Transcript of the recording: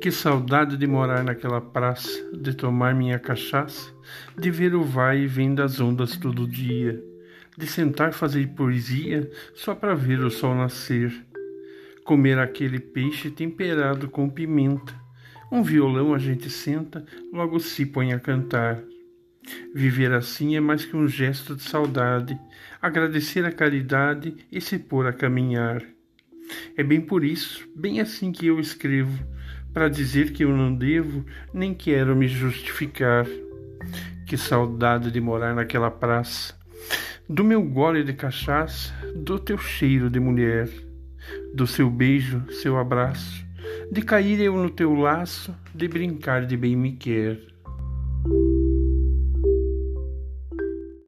Que saudade de morar naquela praça, de tomar minha cachaça, de ver o vai e vem das ondas todo dia, de sentar fazer poesia só para ver o sol nascer, comer aquele peixe temperado com pimenta. Um violão a gente senta, logo se põe a cantar. Viver assim é mais que um gesto de saudade, agradecer a caridade e se pôr a caminhar. É bem por isso, bem assim que eu escrevo para dizer que eu não devo, nem quero me justificar. Que saudade de morar naquela praça, do meu gole de cachaça, do teu cheiro de mulher, do seu beijo, seu abraço, de cair eu no teu laço, de brincar de bem me quer.